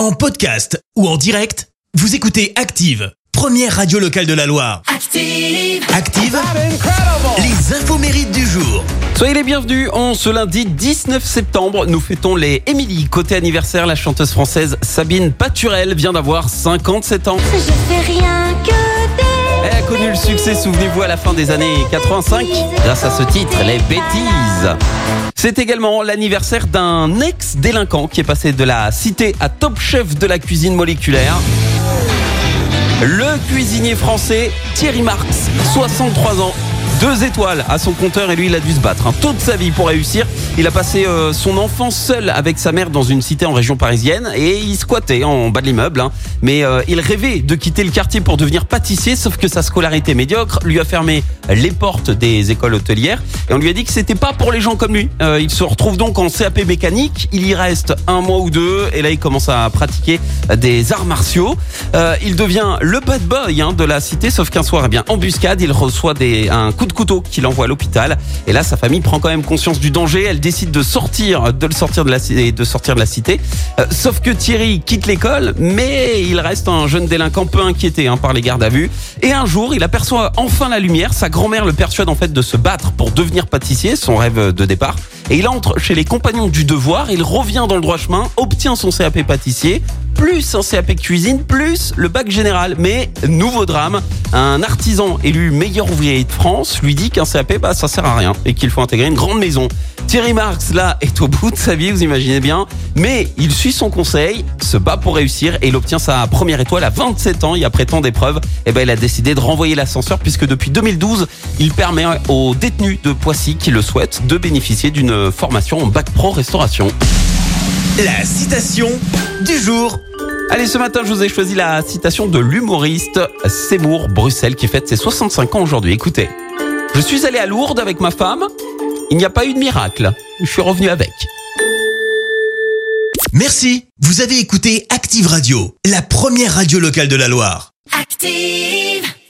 En podcast ou en direct, vous écoutez Active, première radio locale de la Loire. Active. Active, les infos mérites du jour. Soyez les bienvenus. En ce lundi 19 septembre, nous fêtons les Émilie. Côté anniversaire, la chanteuse française Sabine Paturel vient d'avoir 57 ans. Je fais rien que Elle a connu le succès, souvenez-vous, à la fin des années 85, grâce à ce titre, Les Bêtises. C'est également l'anniversaire d'un ex-délinquant qui est passé de la cité à top chef de la cuisine moléculaire. Le cuisinier français Thierry Marx, 63 ans. Deux étoiles à son compteur et lui il a dû se battre hein, toute sa vie pour réussir. Il a passé euh, son enfance seul avec sa mère dans une cité en région parisienne et il squattait en bas de l'immeuble. hein. Mais euh, il rêvait de quitter le quartier pour devenir pâtissier sauf que sa scolarité médiocre lui a fermé les portes des écoles hôtelières et on lui a dit que c'était pas pour les gens comme lui. Euh, il se retrouve donc en CAP mécanique, il y reste un mois ou deux et là il commence à pratiquer des arts martiaux. Euh, il devient le bad boy hein, de la cité sauf qu'un soir, eh bien, embuscade, il reçoit des, un coup de couteau qui l'envoie à l'hôpital et là sa famille prend quand même conscience du danger, elle décide de sortir, de le sortir de la, de sortir de la cité. Euh, sauf que Thierry quitte l'école, mais il reste un jeune délinquant peu inquiété hein, par les gardes à vue. Et un jour, il aperçoit enfin la lumière. Sa grand-mère le persuade en fait de se battre pour devenir pâtissier, son rêve de départ. Et il entre chez les compagnons du devoir. Il revient dans le droit chemin, obtient son CAP pâtissier, plus un CAP cuisine, plus le bac général. Mais nouveau drame, un artisan élu meilleur ouvrier de France lui dit qu'un CAP, bah, ça sert à rien et qu'il faut intégrer une grande maison. Thierry Marx, là, est au bout de sa vie, vous imaginez bien. Mais il suit son conseil, se bat pour réussir et il obtient sa première étoile à 27 ans. Et après tant d'épreuves, eh ben, il a décidé de renvoyer l'ascenseur puisque depuis 2012, il permet aux détenus de Poissy qui le souhaitent de bénéficier d'une formation en bac pro restauration. La citation du jour. Allez, ce matin, je vous ai choisi la citation de l'humoriste Seymour Bruxelles qui fête ses 65 ans aujourd'hui. Écoutez, je suis allé à Lourdes avec ma femme. Il n'y a pas eu de miracle. Je suis revenu avec. Merci, vous avez écouté Active Radio, la première radio locale de la Loire. Active.